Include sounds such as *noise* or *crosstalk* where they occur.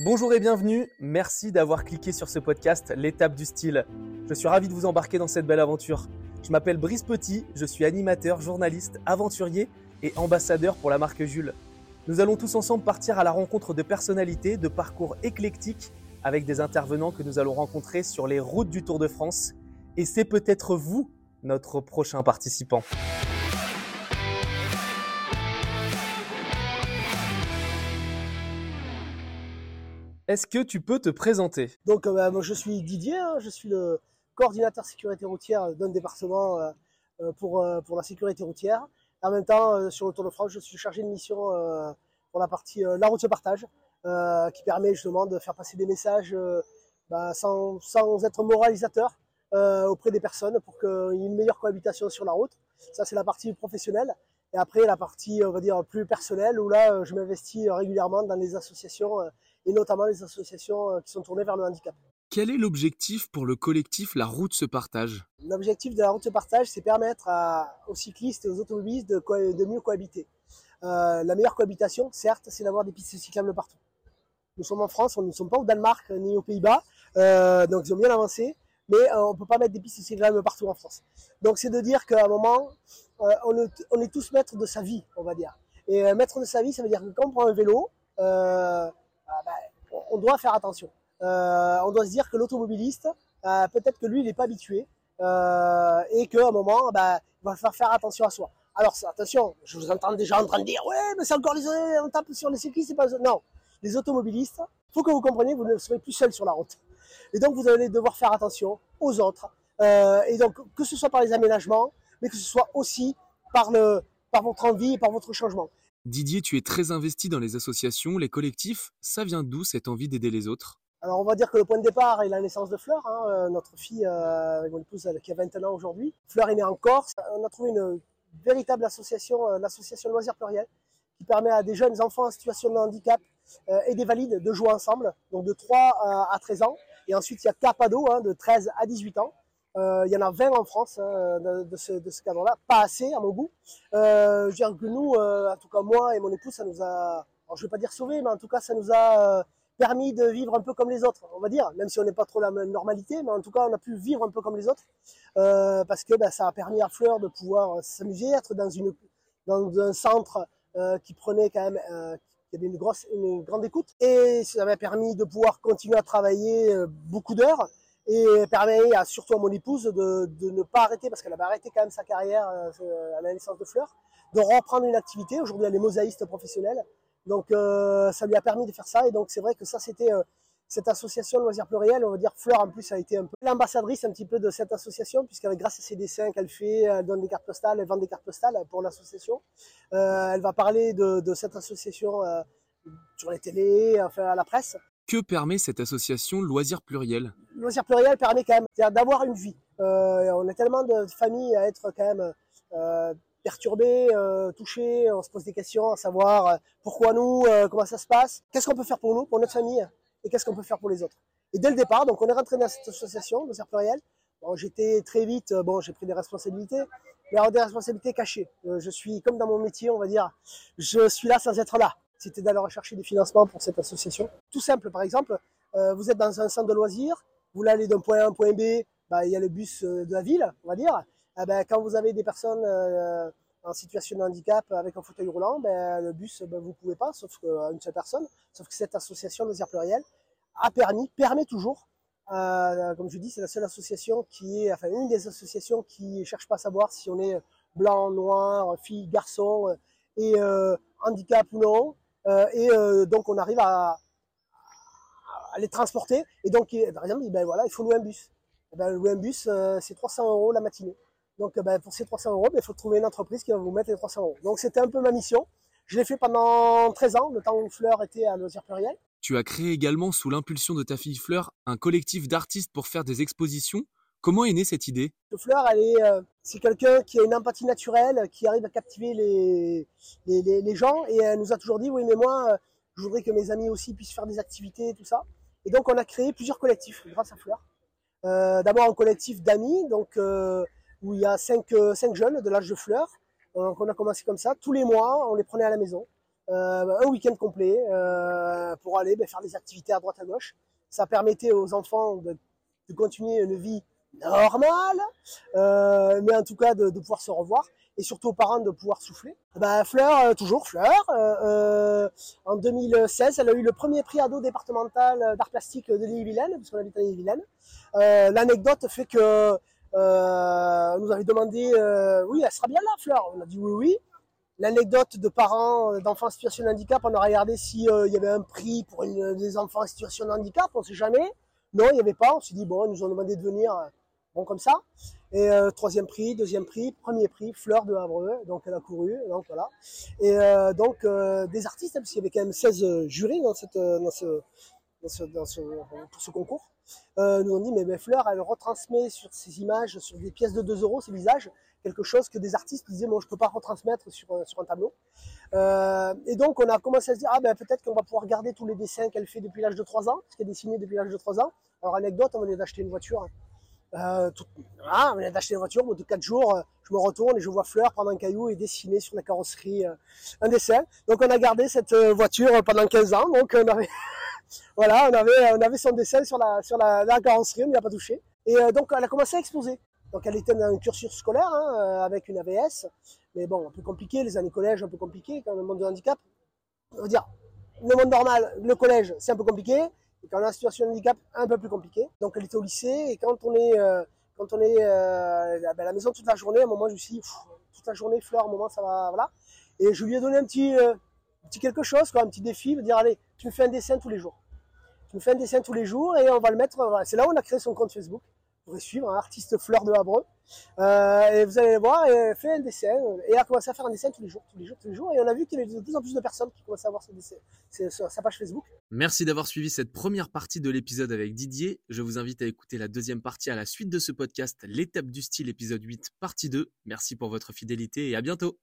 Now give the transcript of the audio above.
Bonjour et bienvenue, merci d'avoir cliqué sur ce podcast L'étape du style. Je suis ravi de vous embarquer dans cette belle aventure. Je m'appelle Brice Petit, je suis animateur, journaliste, aventurier et ambassadeur pour la marque Jules. Nous allons tous ensemble partir à la rencontre de personnalités, de parcours éclectiques, avec des intervenants que nous allons rencontrer sur les routes du Tour de France. Et c'est peut-être vous, notre prochain participant. Est-ce que tu peux te présenter? Donc, euh, bah, moi, je suis Didier, hein, je suis le coordinateur sécurité routière d'un département euh, euh, pour, la sécurité routière. En même temps, sur le Tour de France, je suis chargé de mission pour la partie La route se partage, qui permet justement de faire passer des messages bah, sans, sans, être moralisateur auprès des personnes pour qu'il y ait une meilleure cohabitation sur la route. Ça, c'est la partie professionnelle. Et après, la partie, on va dire, plus personnelle, où là, je m'investis régulièrement dans les associations et notamment les associations euh, qui sont tournées vers le handicap. Quel est l'objectif pour le collectif La Route se partage? L'objectif de La Route se partage, c'est permettre aux cyclistes et aux automobilistes de, de mieux cohabiter. Euh, la meilleure cohabitation, certes, c'est d'avoir des pistes cyclables partout. Nous sommes en France, on ne sommes pas au Danemark ni aux Pays-Bas, euh, donc ils ont bien avancé, mais on ne peut pas mettre des pistes cyclables partout en France. Donc c'est de dire qu'à un moment, on, est, on, est, tous maîtres de sa vie, on va dire. Et maître de sa vie, ça veut dire que quand on prend un vélo, ah, bah, on doit faire attention. Euh, on doit se dire que l'automobiliste, euh, peut-être que lui, il n'est pas habitué euh, et qu'à un moment, bah, il va falloir faire attention à soi. Alors attention, je vous entends déjà en train de dire ouais, mais c'est encore les on tape sur les cyclistes, c'est pas non. Les automobilistes, faut que vous compreniez, vous ne serez plus seul sur la route. Et donc vous allez devoir faire attention aux autres. et donc que ce soit par les aménagements, mais que ce soit aussi par le par votre envie et par votre changement. Didier, tu es très investi dans les associations, les collectifs. Ça vient d'où cette envie d'aider les autres? Alors on va dire que le point de départ est la naissance de Fleur, hein, euh, notre fille, euh, mon épouse qui a 21 ans aujourd'hui. Fleur est née en Corse. On a trouvé une véritable association, euh, l'association Loisirs Pluriel, qui permet à des jeunes enfants en situation de handicap et des valides de jouer ensemble, donc de 3 à 13 ans. Et ensuite il y a Capado, hein, de 13 à 18 ans. Euh, il y en a 20 en France hein, de, ce, de ce cadre-là, pas assez à mon goût. Euh, je dire que nous, euh, en tout cas moi et mon épouse, ça nous a, alors je vais pas dire sauvé, mais en tout cas ça nous a permis de vivre un peu comme les autres, on va dire, même si on n'est pas trop la normalité, mais en tout cas on a pu vivre un peu comme les autres, parce que ben, ça a permis à Fleur de pouvoir s'amuser, être dans un centre qui prenait quand même une grosse une grande écoute, et ça m'a permis de pouvoir continuer à travailler beaucoup d'heures et permet à, surtout à mon épouse de, de ne pas arrêter, parce qu'elle avait arrêté quand même sa carrière euh, à la naissance de Fleur, de reprendre une activité. Aujourd'hui, elle est mosaïste professionnelle. Donc, euh, ça lui a permis de faire ça. Et donc, c'est vrai que ça, c'était euh, cette association Loisirs Pluriel. On va dire Fleur, en plus, a été un peu l'ambassadrice un petit peu de cette association, puisqu'avec grâce à ses dessins qu'elle fait, elle donne des cartes postales, elle vend des cartes postales pour l'association. Euh, elle va parler de, de cette association sur les télés, enfin à la presse. Que permet cette association Loisirs Pluriel Loisirs Pluriel permet quand même d'avoir une vie. Euh, on a tellement de familles à être quand même euh, perturbées, euh, touchées. On se pose des questions à savoir euh, pourquoi nous, euh, comment ça se passe, qu'est-ce qu'on peut faire pour nous, pour notre famille, et qu'est-ce qu'on peut faire pour les autres. Et dès le départ, donc on est rentré dans cette association Loisirs Pluriel. Bon, j'étais très vite, bon, j'ai pris des responsabilités, mais des responsabilités cachées. je suis comme dans mon métier, on va dire, je suis là sans être là c'était d'aller rechercher des financements pour cette association. Tout simple, par exemple, euh, vous êtes dans un centre de loisirs, vous voulez aller d'un point A à un point B, bah, il y a le bus euh, de la ville, on va dire. Eh ben, quand vous avez des personnes euh, en situation de handicap avec un fauteuil roulant, ben, le bus, ben, vous pouvez pas, sauf une seule personne. Sauf que cette association Loisirs Pluriel a permis, permet toujours, comme je dis, c'est la seule association qui est, enfin une des associations qui cherche pas à savoir si on est blanc, noir, fille, garçon, et handicap ou non. Euh, et euh, donc on arrive à, les transporter. Et donc, par exemple, ben voilà, il faut louer un bus. Et ben, louer un bus, euh, c'est 300 euros la matinée. Donc ben, pour ces 300 euros, ben, il faut trouver une entreprise qui va vous mettre les 300 euros. Donc c'était un peu ma mission. Je l'ai fait pendant 13 ans, le temps où Fleur était à Loisirs Pluriel. Tu as créé également, sous l'impulsion de ta fille Fleur, un collectif d'artistes pour faire des expositions. Comment est née cette idée? Fleur, euh, c'est quelqu'un qui a une empathie naturelle, qui arrive à captiver les, gens. Et elle nous a toujours dit, oui, mais moi, euh, je voudrais que mes amis aussi puissent faire des activités et tout ça. Et donc, on a créé plusieurs collectifs grâce à Fleur. Euh, D'abord, un collectif d'amis, donc où il y a cinq, jeunes de l'âge de Fleur. On a commencé comme ça. Tous les mois, on les prenait à la maison. un week-end complet pour aller ben, faire des activités à droite à gauche. Ça permettait aux enfants de, de continuer une vie normale, mais en tout cas de, de pouvoir se revoir et surtout aux parents de pouvoir souffler. Ben, Fleur, euh, toujours Fleur. Euh, euh, en 2016, elle a eu le premier prix ado départemental d'art plastique de l'île-et-Vilaine, parce qu'on habite en l'île-et-Vilaine. L'anecdote fait que on nous avait demandé, oui, elle sera bien là, Fleur? On a dit oui, oui. L'anecdote de parents d'enfants en situation de handicap, on a regardé s'il y avait un prix pour une, des enfants en situation de handicap, on ne sait jamais. Non, il n'y avait pas. On s'est dit, bon, ils nous ont demandé de venir, comme ça. Et euh, troisième prix, deuxième prix, premier prix, Fleur de Havreux, donc elle a couru, donc voilà. Et euh, donc euh, des artistes, hein, parce qu'il y avait quand même 16 jurys dans, cette, dans, ce, dans, ce, dans ce, pour ce concours, nous ont dit mais, mais, Fleur, elle retransmet sur ces images, sur des pièces de 2 euros, ces visages, quelque chose que des artistes disaient moi je peux pas retransmettre sur, sur un tableau. et donc on a commencé à se dire ah ben peut-être qu'on va pouvoir garder tous les dessins qu'elle fait depuis l'âge de 3 ans, parce qu'elle dessinait depuis l'âge de 3 ans. Alors anecdote, on venait d'acheter une voiture euh, tout, voilà, on vient d'acheter une voiture, au bout de 4 jours, euh, je me retourne et je vois Fleur prendre un caillou et dessiner sur la carrosserie euh, un dessin. Donc on a gardé cette euh, voiture pendant 15 ans, donc on avait, *laughs* voilà, on avait, on avait son dessin sur la, sur la, la carrosserie, on n'y a pas touché. Et donc elle a commencé à exposer. Donc elle était dans un cursus scolaire hein, avec une AVS, mais bon, un peu compliqué, les années collège un peu compliqué quand même, le monde de handicap. On va dire, le monde normal, le collège, c'est un peu compliqué, quand on a une situation de handicap, un peu plus compliqué. Donc elle était au lycée et quand on est, euh, quand on est euh, à la maison toute la journée, à un moment je me suis dit, toute la journée fleur, à un moment ça va, voilà. Et je lui ai donné un petit, euh, petit quelque chose, quoi, un petit défi, me dire allez, tu me fais un dessin tous les jours. Tu me fais un dessin tous les jours et on va le mettre. C'est là où on a créé son compte Facebook suivre, un artiste fleur de Habreux. Euh, et vous allez le voir, et fait un dessin, et a commencé à faire un dessin tous les jours, tous les jours, tous les jours, et on a vu qu'il y avait de plus en plus de personnes qui commençaient à voir ce dessin, sa page Facebook. Merci d'avoir suivi cette première partie de l'épisode avec Didier. Je vous invite à écouter la deuxième partie à la suite de ce podcast, l'étape du style épisode 8, partie 2. Merci pour votre fidélité et à bientôt.